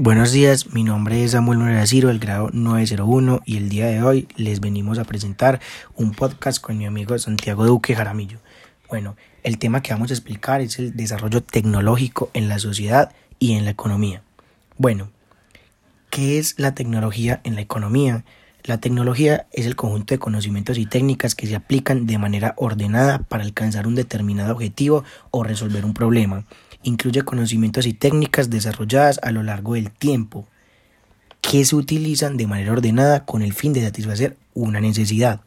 Buenos días, mi nombre es Samuel Morera Ciro, del grado 901 y el día de hoy les venimos a presentar un podcast con mi amigo Santiago Duque Jaramillo. Bueno, el tema que vamos a explicar es el desarrollo tecnológico en la sociedad y en la economía. Bueno, ¿qué es la tecnología en la economía? La tecnología es el conjunto de conocimientos y técnicas que se aplican de manera ordenada para alcanzar un determinado objetivo o resolver un problema. Incluye conocimientos y técnicas desarrolladas a lo largo del tiempo que se utilizan de manera ordenada con el fin de satisfacer una necesidad.